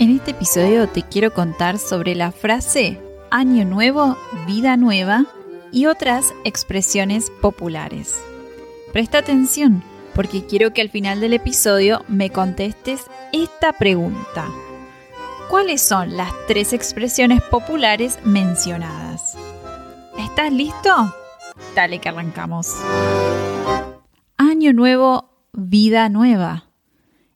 En este episodio te quiero contar sobre la frase Año Nuevo, Vida Nueva y otras expresiones populares. Presta atención porque quiero que al final del episodio me contestes esta pregunta. ¿Cuáles son las tres expresiones populares mencionadas? ¿Estás listo? Dale que arrancamos. Año Nuevo, Vida Nueva.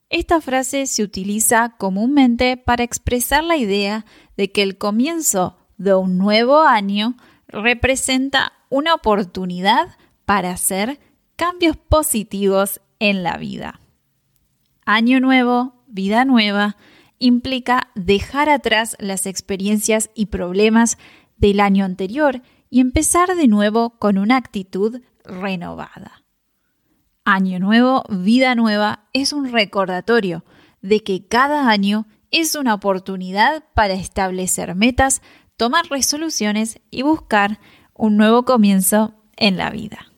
Esta frase se utiliza comúnmente para expresar la idea de que el comienzo de un nuevo año representa una oportunidad para hacer cambios positivos en la vida. Año nuevo, vida nueva, implica dejar atrás las experiencias y problemas del año anterior y empezar de nuevo con una actitud renovada. Año Nuevo, Vida Nueva es un recordatorio de que cada año es una oportunidad para establecer metas, tomar resoluciones y buscar un nuevo comienzo en la vida.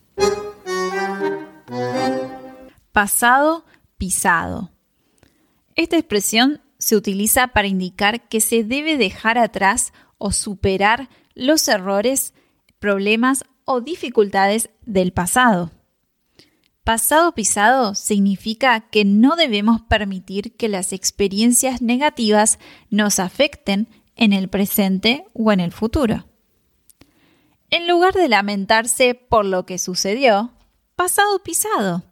Pasado pisado. Esta expresión se utiliza para indicar que se debe dejar atrás o superar los errores, problemas o dificultades del pasado. Pasado pisado significa que no debemos permitir que las experiencias negativas nos afecten en el presente o en el futuro. En lugar de lamentarse por lo que sucedió, pasado pisado.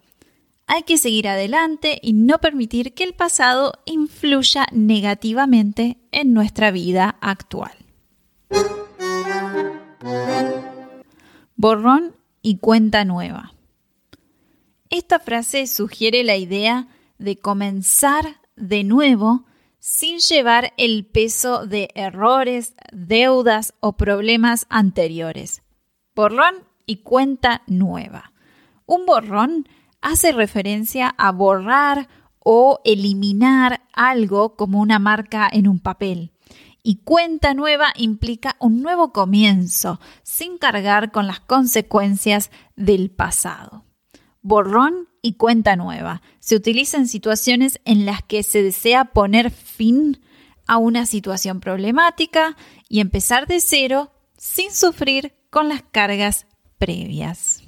Hay que seguir adelante y no permitir que el pasado influya negativamente en nuestra vida actual. Borrón y cuenta nueva. Esta frase sugiere la idea de comenzar de nuevo sin llevar el peso de errores, deudas o problemas anteriores. Borrón y cuenta nueva. Un borrón hace referencia a borrar o eliminar algo como una marca en un papel. Y cuenta nueva implica un nuevo comienzo, sin cargar con las consecuencias del pasado borrón y cuenta nueva. Se utiliza en situaciones en las que se desea poner fin a una situación problemática y empezar de cero sin sufrir con las cargas previas.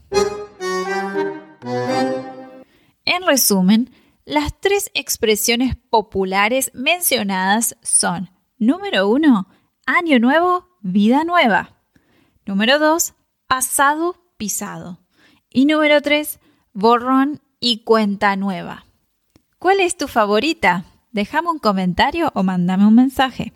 En resumen, las tres expresiones populares mencionadas son, número uno, año nuevo, vida nueva. Número dos, pasado pisado. Y número tres, borrón y cuenta nueva. ¿Cuál es tu favorita? Déjame un comentario o mándame un mensaje.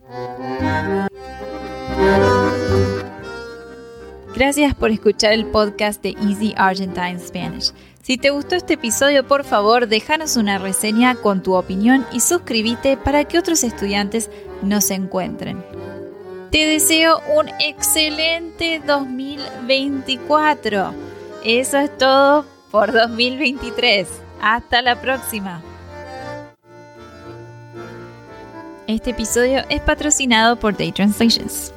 Gracias por escuchar el podcast de Easy Argentine Spanish. Si te gustó este episodio, por favor, déjanos una reseña con tu opinión y suscríbete para que otros estudiantes nos encuentren. Te deseo un excelente 2024. Eso es todo por 2023. Hasta la próxima. Este episodio es patrocinado por Day Translations.